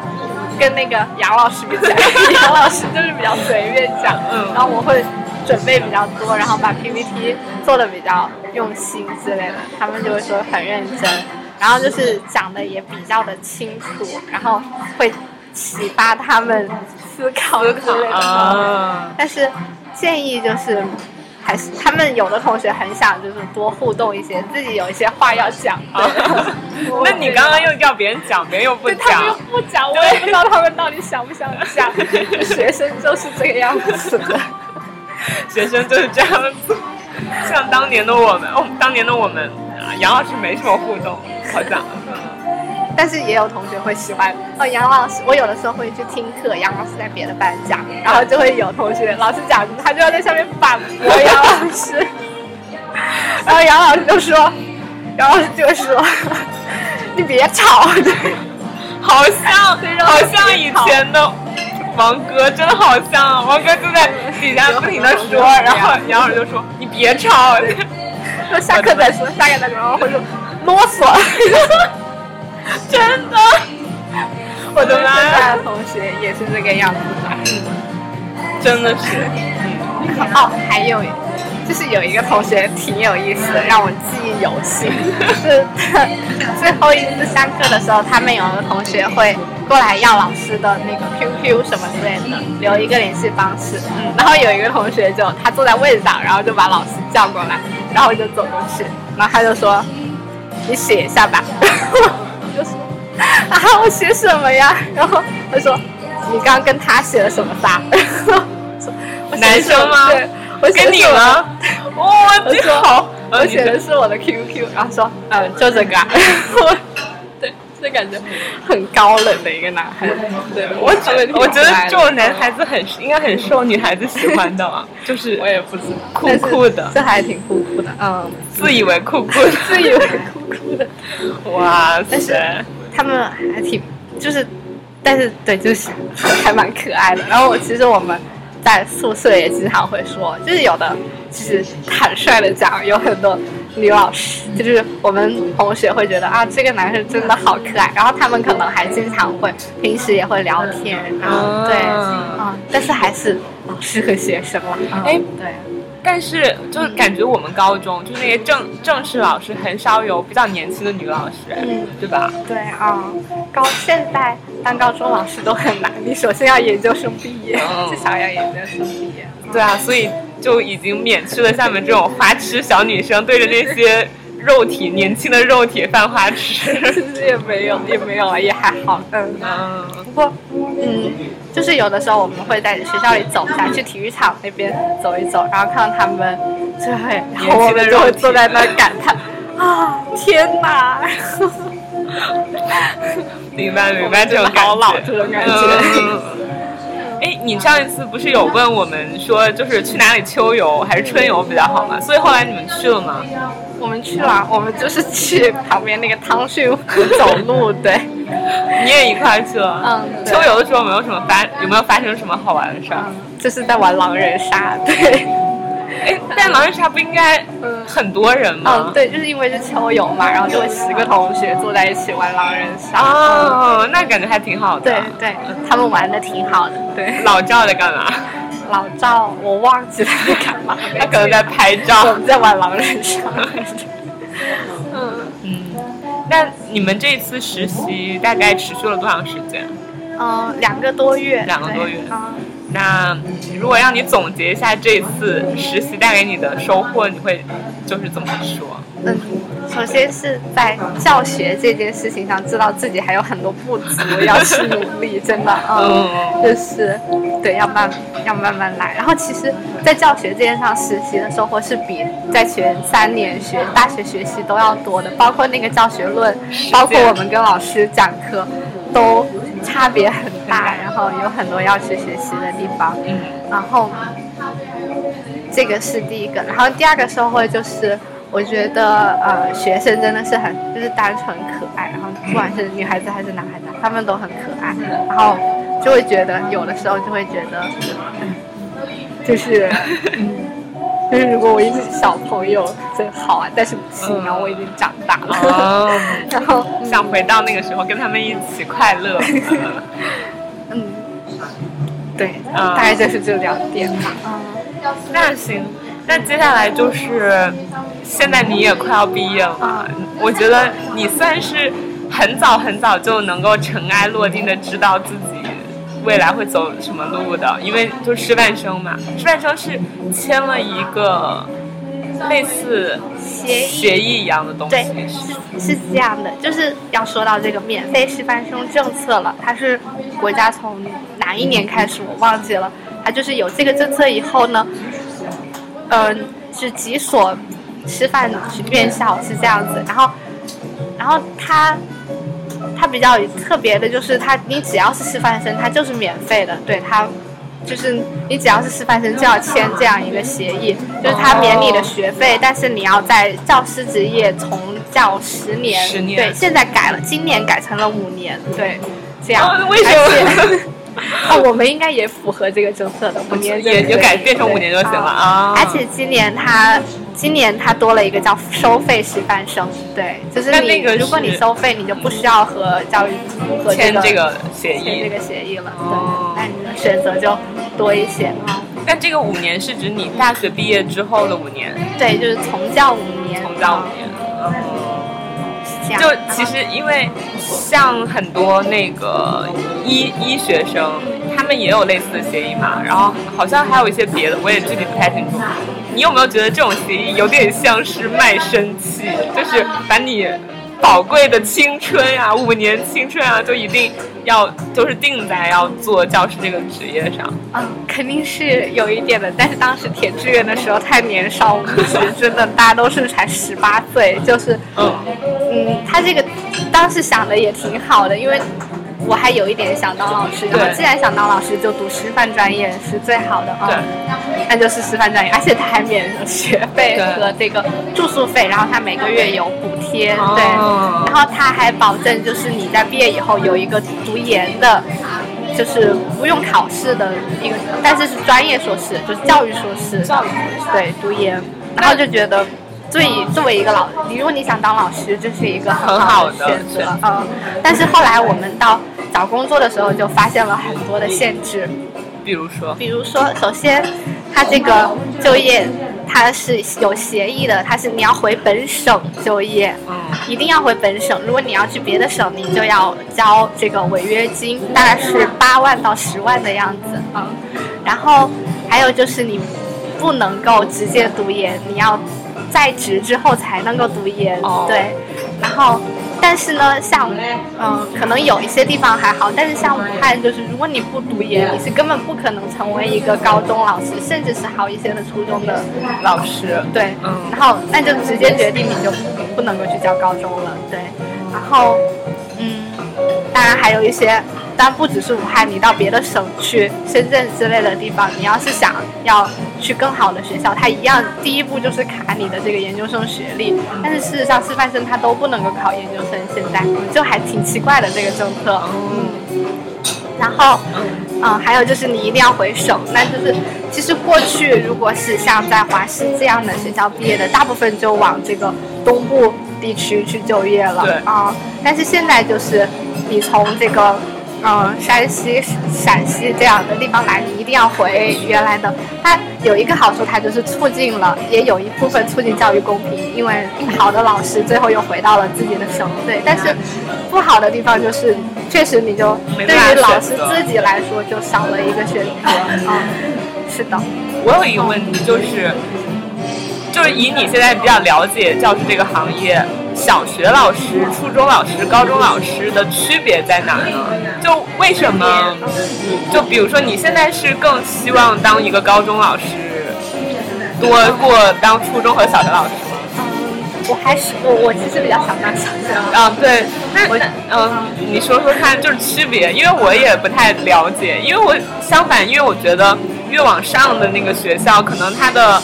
跟那个杨老师比起来，杨老师就是比较随便讲，嗯，然后我会准备比较多，然后把 PPT 做的比较用心之类的，他们就会说很认真，然后就是讲的也比较的清楚，然后会启发他们。思考之类的，但是建议就是，还是他们有的同学很想就是多互动一些，自己有一些话要讲。那你刚刚又叫别人讲，别人又不讲，他们又不讲，我也不知道他们到底想不想讲。学生就是这个样子的，学生就是这样子。像当年的我们，哦，当年的我们，杨老师没什么互动，好像。但是也有同学会喜欢哦，杨老师。我有的时候会去听课，杨老师在别的班讲，然后就会有同学老师讲，他就要在下面反驳杨老师。然后杨老师就说，杨老师就说，你别吵，好像好像以前的王哥，真的好像王哥就在底下不停的说，然后杨老师就说你别吵，说下课再说，下课再说，然后会说啰嗦。真的，我的妈呀！同学也是这个样子的，真的是。嗯哦，还有，就是有一个同学挺有意思的，让我记忆犹新。是最后一次上课的时候，他们有个同学会过来要老师的那个 QQ 什么之类的，留一个联系方式。嗯。然后有一个同学就他坐在位子上，然后就把老师叫过来，然后我就走过去，然后他就说：“你写一下吧。” 啊，我写什么呀？然后他说，你刚刚跟他写了什么啥？男生吗？对，我跟你吗？哇，你好，我写的是我的 QQ，然后说，嗯，就这个。对，就感觉很高冷的一个男孩。对，我觉得我觉得这种男孩子很应该很受女孩子喜欢的嘛，就是我也不知酷酷的，这还挺酷酷的，嗯，自以为酷酷的，自以为酷酷的，哇塞！他们还挺，就是，但是对，就是还蛮可爱的。然后我其实我们在宿舍也经常会说，就是有的，就是坦率的讲，有很多女老师，就是我们同学会觉得啊，这个男生真的好可爱。然后他们可能还经常会平时也会聊天，然后对，啊，但是还是老师和学生了。哎，对。但是就是感觉我们高中就是那些正正式老师很少有比较年轻的女老师，嗯，对吧？对啊，高现在当高中老师都很难，你首先要研究生毕业，至少要研究生毕业。对啊，所以就已经免去了下面这种花痴小女生对着那些。肉体年轻的肉体犯花痴，也没有也没有啊，也还好。嗯嗯。不过嗯，就是有的时候我们会在学校里走下去体育场那边走一走，然后看到他们就会，然后我们就会坐在那感叹啊，天哪！明白明白这种好老这种感觉。哎，你上一次不是有问我们说，就是去哪里秋游还是春游比较好吗？所以后来你们去了吗？我们去了，我们就是去旁边那个汤逊湖走路，对。你也一块去了。嗯。秋游的时候没有什么发，有没有发生什么好玩的事儿？就是在玩狼人杀，对。哎，但狼人杀不应该很多人吗？嗯，对，就是因为是秋游嘛，然后就会十个同学坐在一起玩狼人杀。哦，那感觉还挺好的。对对，他们玩的挺好的。对。老赵在干嘛？老赵，我忘记他在干嘛。他可能在拍照。我们在玩狼人杀。嗯 嗯，那你们这次实习大概持续了多长时间？嗯，两个多月。两个多月。那如果让你总结一下这次实习带给你的收获，你会就是怎么说？嗯，首先是在教学这件事情上，知道自己还有很多不足，要去努力，真的，嗯，就是对，要慢，要慢慢来。然后其实，在教学这件上，实习的收获是比在前三年学大学学习都要多的，包括那个教学论，包括我们跟老师讲课，都差别很大，然后有很多要去学习的地方。嗯，然后这个是第一个，然后第二个收获就是。我觉得呃，学生真的是很就是单纯可爱，然后不管是女孩子还是男孩子，他们都很可爱，然后就会觉得有的时候就会觉得，就是，就是如果我一直小朋友真好啊，但是不行啊，我已经长大了，然后想回到那个时候跟他们一起快乐。嗯，对，大概就是这两点吧。嗯，那行。那接下来就是，现在你也快要毕业了，我觉得你算是很早很早就能够尘埃落定的知道自己未来会走什么路的，因为就师范生嘛，师范生是签了一个类似协议一样的东西，对，是是这样的，就是要说到这个免费师范生政策了，它是国家从哪一年开始我忘记了，它就是有这个政策以后呢。嗯，是几所师范院校是这样子，然后，然后他他比较特别的就是他，你只要是师范生，他就是免费的。对他，就是你只要是师范生就要签这样一个协议，就是他免你的学费，但是你要在教师职业从教十年。十年。对，现在改了，今年改成了五年。对，这样。为什么？哦，我们应该也符合这个政策的，五年也就改变成五年就行了啊。而且今年他今年他多了一个叫收费师范生，对，就是你如果你收费，你就不需要和教育部签这个协议，签这个协议了，对，那你的选择就多一些啊。但这个五年是指你大学毕业之后的五年？对，就是从教五年，从教五年。就其实，因为像很多那个医医学生，他们也有类似的协议嘛。然后好像还有一些别的，我也具体不太清楚。你有没有觉得这种协议有点像是卖身契？就是把你。宝贵的青春呀，五年青春啊，就一定要就是定在要做教师这个职业上。嗯，肯定是有一点的，但是当时填志愿的时候太年少无知，真的大家都是才十八岁，就是嗯嗯，他这个当时想的也挺好的，因为。我还有一点想当老师，然后既然想当老师，就读师范专业是最好的啊。那就是师范专业，而且他还免学费和这个住宿费，然后他每个月有补贴，对。然后他还保证，就是你在毕业以后有一个读研的，就是不用考试的一个，但是是专业硕士，就是教育硕士。教育对，读研，然后就觉得。作为作为一个老，你如果你想当老师，这是一个很好的选择，嗯。但是后来我们到找工作的时候，就发现了很多的限制。比如说？比如说，首先，他这个就业他是有协议的，他是你要回本省就业，嗯，一定要回本省。如果你要去别的省，你就要交这个违约金，大概是八万到十万的样子，嗯。然后还有就是你不能够直接读研，你要。在职之后才能够读研，对，然后，但是呢，像，嗯，可能有一些地方还好，但是像武汉，就是如果你不读研，你是根本不可能成为一个高中老师，甚至是好一些的初中的老师，对，嗯，然后那就直接决定你就不能够去教高中了，对，然后，嗯，当然还有一些。但不只是武汉，你到别的省去，深圳之类的地方，你要是想要去更好的学校，它一样第一步就是卡你的这个研究生学历。但是事实上，师范生他都不能够考研究生，现在就还挺奇怪的这个政策。嗯。然后，嗯，还有就是你一定要回省，那就是其实过去如果是像在华师这样的学校毕业的，大部分就往这个东部地区去就业了啊。但是现在就是你从这个。嗯，山西、陕西这样的地方来，你一定要回原来的。它有一个好处，它就是促进了，也有一部分促进教育公平，因为好的老师最后又回到了自己的省队。但是不好的地方就是，确实你就对于老师自己来说就少了一个选择。嗯，是的。我有一个问题，就是，就是以你现在比较了解教师这个行业。小学老师、初中老师、高中老师的区别在哪呢？就为什么？就比如说，你现在是更希望当一个高中老师，多过当初中和小学老师？我还是我我其实比较想当小学。啊，对，那嗯，你说说看，就是区别，因为我也不太了解，因为我相反，因为我觉得越往上的那个学校，可能它的。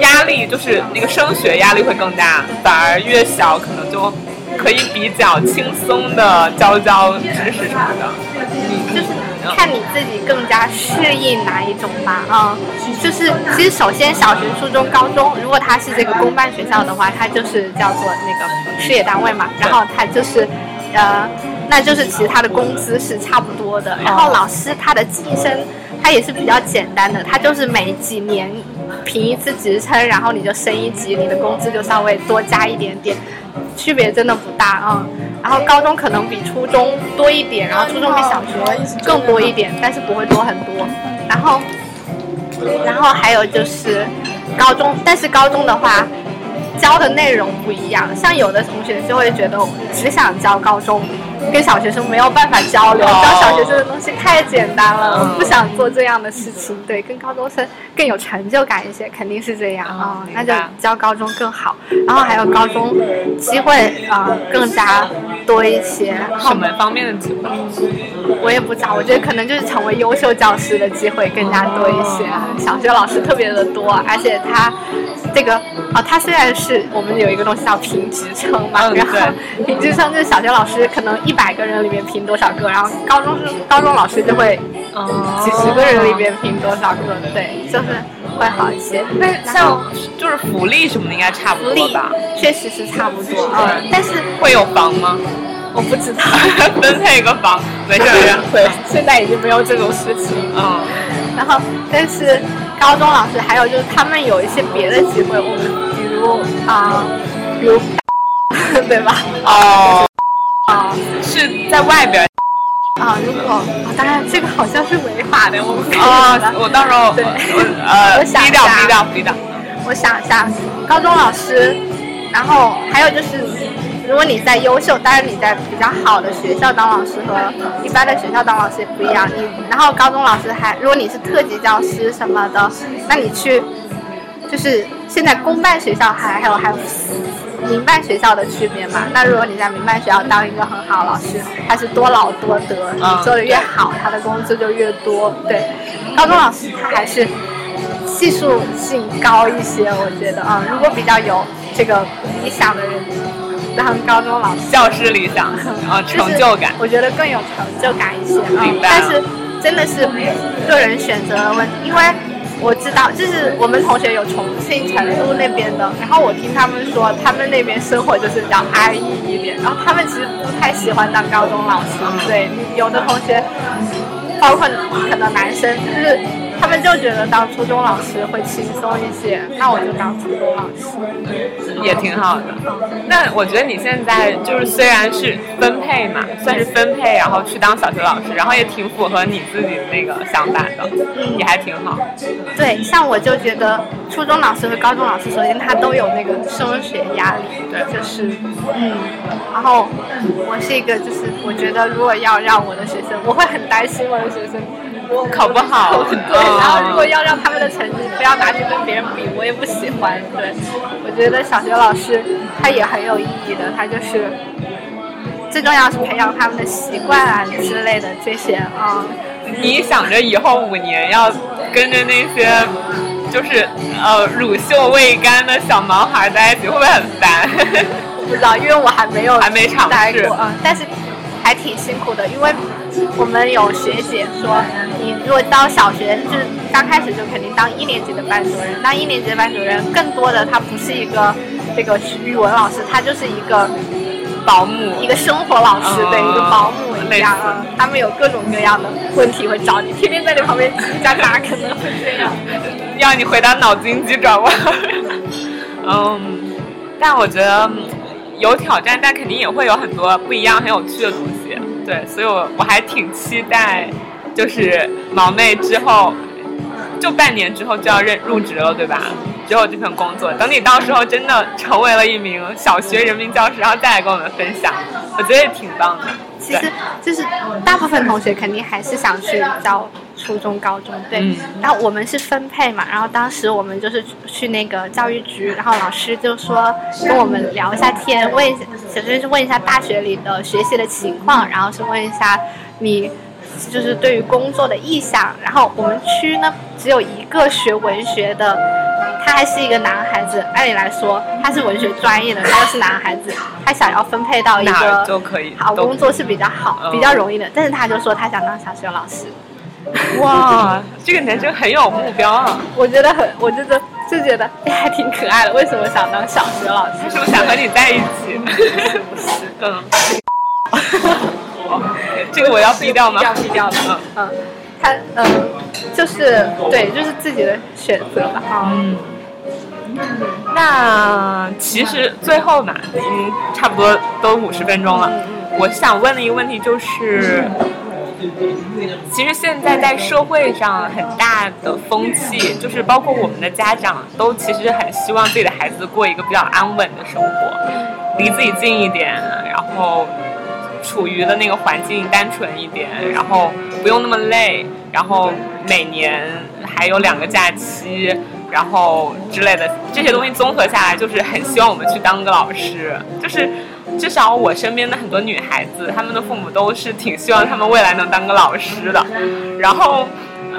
压力就是那个升学压力会更大，反而越小可能就可以比较轻松的教教知识什么的。就是看你自己更加适应哪一种吧。啊，就是其实首先小学、初中、高中，如果它是这个公办学校的话，它就是叫做那个事业单位嘛。然后它就是，呃，那就是其实它的工资是差不多的。然后老师他的晋升，他也是比较简单的，他就是每几年。评一次职称，然后你就升一级，你的工资就稍微多加一点点，区别真的不大啊。然后高中可能比初中多一点，然后初中比小学更多一点，但是不会多很多。然后，然后还有就是高中，但是高中的话，教的内容不一样。像有的同学就会觉得只想教高中，跟小学生没有办法交流，教小学生的东西太简单了，不想做这样的事情。对，跟高中生更有成就感一些，肯定是这样啊。那就教高中更好，然后还有高中机会啊更加多一些。什么方面的机会？我也不知道，我觉得可能就是成为优秀教师的机会更加多一些。小学老师特别的多，而且他这个啊，他虽然是我们有一个东西叫评职称嘛，然后 评职称就是小学老师可能一百个人里面评多少个，然后高中是高中老师就会几十个人里面评多少个，对，就是会好一些。那像就是福利什么的应该差不多吧？确实是差不多嗯，但是会有房吗？我不知道，分配一个房，没事没事，对，现在已经没有这种事情。嗯，然后但是高中老师还有就是他们有一些别的机会，我们比如啊，比如 对吧？哦，啊，是在外边。啊，如果啊当然这个好像是违法的，我们啊，我到时候对，呃，低调低调低调。我想一下，高中老师，然后还有就是。如果你在优秀，当然你在比较好的学校当老师和一般的学校当老师也不一样。你然后高中老师还，如果你是特级教师什么的，那你去就是现在公办学校还还有还有民办学校的区别嘛？那如果你在民办学校当一个很好老师，他是多劳多得，你做的越好，他的工资就越多。对，高中老师他还是技术性高一些，我觉得啊，如果比较有这个理想的人。当高中老师，教师理想 啊，成就感，我觉得更有成就感一些啊。但是真的是个人选择的问题，因为我知道，就是我们同学有重庆、成都那边的，然后我听他们说，他们那边生活就是比较安逸一点，然后他们其实不太喜欢当高中老师。对，有的同学，包括可能男生，就是。他们就觉得当初中老师会轻松一些，那我就当初中老师，也挺好的。那我觉得你现在就是虽然是分配嘛，算是分配，然后去当小学老师，然后也挺符合你自己那个想法的，也还挺好。对，像我就觉得初中老师和高中老师，首先他都有那个升学压力，对，就是嗯，然后我是一个，就是我觉得如果要让我的学生，我会很担心我的学生。考不好，对，然后如果要让他们的成绩不要拿去跟别人比，我也不喜欢。对，我觉得小学老师他也很有意义的，他就是最重要是培养他们的习惯啊之类的这些啊。你想着以后五年要跟着那些就是呃乳臭未干的小毛孩在一起，会不会很烦？不知道，因为我还没有还没尝试过嗯，但是还挺辛苦的，因为。我们有学姐说，你如果当小学，就是刚开始就肯定当一年级的班主任。当一年级的班主任，更多的他不是一个这个语文老师，他就是一个保姆，一个生活老师，对，一个保姆一样。他们有各种各样的问题会找你，天天在你旁边叽叽喳喳，可能会这样，要你回答脑筋急转弯。嗯，但我觉得有挑战，但肯定也会有很多不一样、很有趣的东西。对，所以我我还挺期待，就是毛妹之后，就半年之后就要认入职了，对吧？之后这份工作，等你到时候真的成为了一名小学人民教师，然后再来跟我们分享，我觉得也挺棒的。其实就是大部分同学肯定还是想去教初中、高中，对。然后我们是分配嘛，然后当时我们就是去那个教育局，然后老师就说跟我们聊一下天，问一下，首先是问一下大学里的学习的情况，然后是问一下你就是对于工作的意向。然后我们区呢只有一个学文学的。他还是一个男孩子，按理来说他是文学专业的，他又是男孩子，他想要分配到一个好工作是比较好、比较容易的。但是他就说他想当小学老师。哇，这个男生很有目标啊！我觉得很，我觉得就觉得哎，还挺可爱的。为什么想当小学老师？他是不是想和你在一起？不是，嗯。这个我要毙掉吗？要毙掉的。嗯嗯，他嗯，就是对，就是自己的选择吧。嗯。那其实最后嘛，已经差不多都五十分钟了。我想问的一个问题就是，其实现在在社会上很大的风气，就是包括我们的家长都其实很希望自己的孩子过一个比较安稳的生活，离自己近一点，然后处于的那个环境单纯一点，然后不用那么累，然后每年还有两个假期。然后之类的这些东西综合下来，就是很希望我们去当个老师。就是至少我身边的很多女孩子，她们的父母都是挺希望她们未来能当个老师的。然后，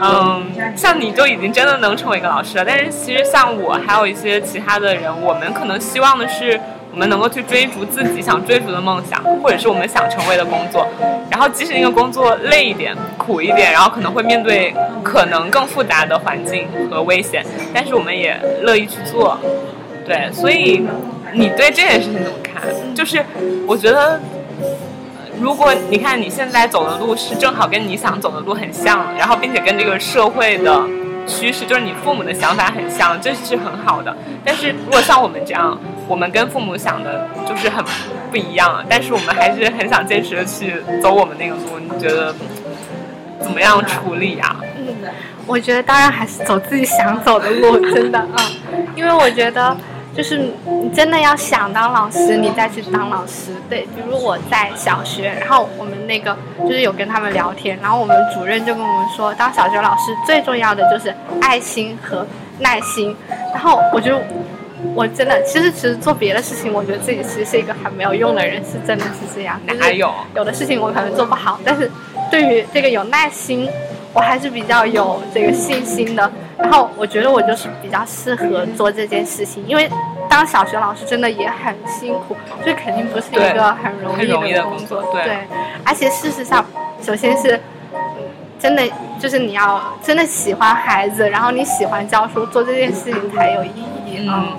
嗯，像你就已经真的能成为一个老师了。但是其实像我还有一些其他的人，我们可能希望的是。我们能够去追逐自己想追逐的梦想，或者是我们想成为的工作。然后，即使那个工作累一点、苦一点，然后可能会面对可能更复杂的环境和危险，但是我们也乐意去做。对，所以你对这件事情怎么看？就是我觉得，如果你看你现在走的路是正好跟你想走的路很像，然后并且跟这个社会的。趋势就是你父母的想法很像，这是很好的。但是如果像我们这样，我们跟父母想的就是很不一样，但是我们还是很想坚持的去走我们那个路。你觉得怎么样处理呀？嗯，我觉得当然还是走自己想走的路，真的啊，因为我觉得。就是你真的要想当老师，你再去当老师。对，比如我在小学，然后我们那个就是有跟他们聊天，然后我们主任就跟我们说，当小学老师最重要的就是爱心和耐心。然后我就我真的，其实其实做别的事情，我觉得自己其实是一个很没有用的人，是真的是这样。哪有？有的事情我可能做不好，但是对于这个有耐心，我还是比较有这个信心的。然后我觉得我就是比较适合做这件事情，因为当小学老师真的也很辛苦，这肯定不是一个很容易的工作。对，而且事实上，首先是，真的就是你要真的喜欢孩子，然后你喜欢教书，做这件事情才有意义。嗯。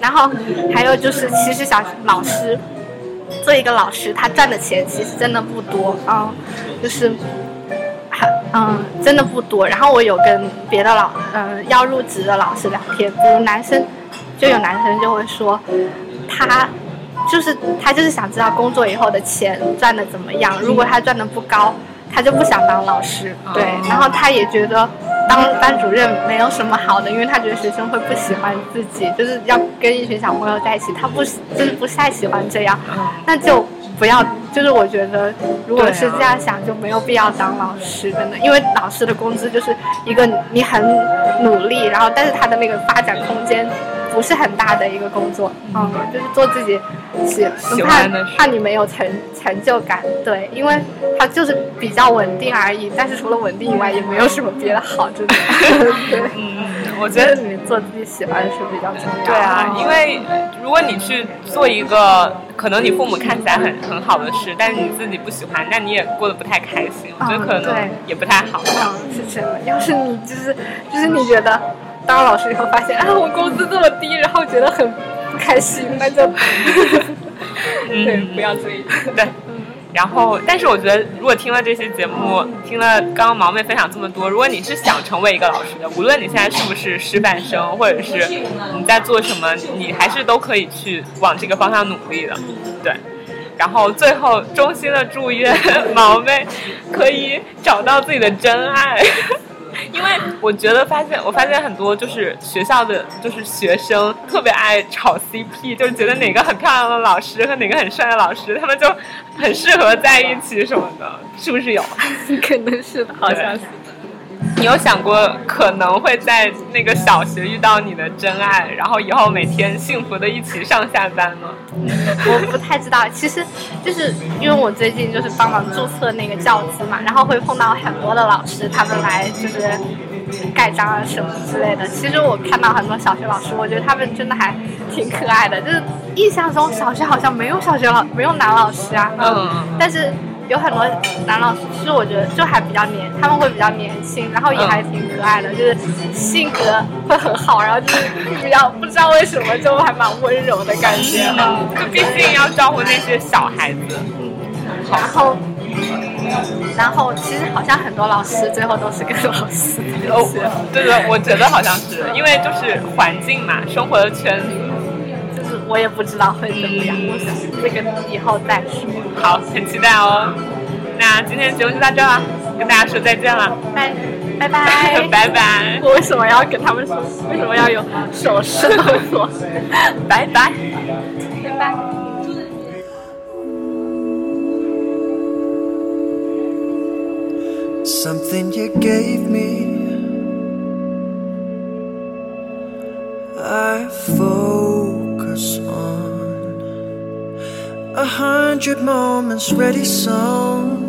然后还有就是，其实小老师做一个老师，他赚的钱其实真的不多啊，就是。嗯，真的不多。然后我有跟别的老，嗯，要入职的老师聊天，比如男生，就有男生就会说，他就是他就是想知道工作以后的钱赚的怎么样。如果他赚的不高，他就不想当老师。对，然后他也觉得当班主任没有什么好的，因为他觉得学生会不喜欢自己，就是要跟一群小朋友在一起，他不就是不太喜欢这样，那就。不要，就是我觉得，如果是这样想，就没有必要当老师，真的，因为老师的工资就是一个你很努力，然后但是他的那个发展空间不是很大的一个工作，嗯，就是做自己喜喜欢的，怕你没有成成就感，对，因为他就是比较稳定而已，但是除了稳定以外，也没有什么别的好，真的，对。我觉得你做自己喜欢的是比较重要。对啊，因为如果你去做一个可能你父母看起来很很好的事，但是你自己不喜欢，那你也过得不太开心。我觉得可能也不太好。嗯，是真的。要是你就是就是你觉得当了老师以后发现啊我工资这么低，然后觉得很不开心，那就 对不要追。对。然后，但是我觉得，如果听了这些节目，听了刚刚毛妹分享这么多，如果你是想成为一个老师的，无论你现在是不是师范生，或者是你在做什么，你还是都可以去往这个方向努力的，对。然后最后衷心的祝愿 毛妹可以找到自己的真爱。因为我觉得发现，我发现很多就是学校的，就是学生特别爱炒 CP，就是觉得哪个很漂亮的老师和哪个很帅的老师，他们就很适合在一起什么的，是不是有？可能是的，好像是。你有想过可能会在那个小学遇到你的真爱，然后以后每天幸福的一起上下班吗？我不太知道，其实就是因为我最近就是帮忙注册那个教资嘛，然后会碰到很多的老师，他们来就是盖章啊什么之类的。其实我看到很多小学老师，我觉得他们真的还挺可爱的。就是印象中小学好像没有小学老没有男老师啊，嗯，但是。有很多男老师，其实我觉得就还比较年，他们会比较年轻，然后也还挺可爱的，就是性格会很好，然后就是比较不知道为什么就还蛮温柔的感觉。就毕竟要照顾那些小孩子。嗯。然后，然后其实好像很多老师最后都是跟老师。哦，对对，我觉得好像是因为就是环境嘛，生活的圈子。我也不知道会怎么样，我这个以后再说。好，很期待哦。那今天节目就到这了，跟大家说再见了，拜拜拜 拜拜。我为什么要跟他们说？为什么要有手势动作？拜拜拜拜。something you gave me. I focus on a hundred moments ready sewn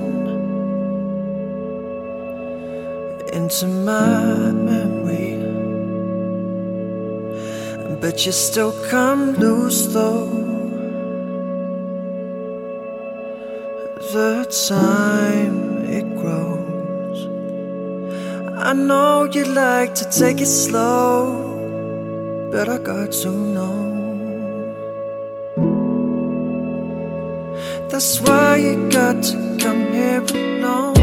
into my memory. But you still come loose though. The time it grows. I know you like to take it slow, but I got to know. That's why you got to come here alone.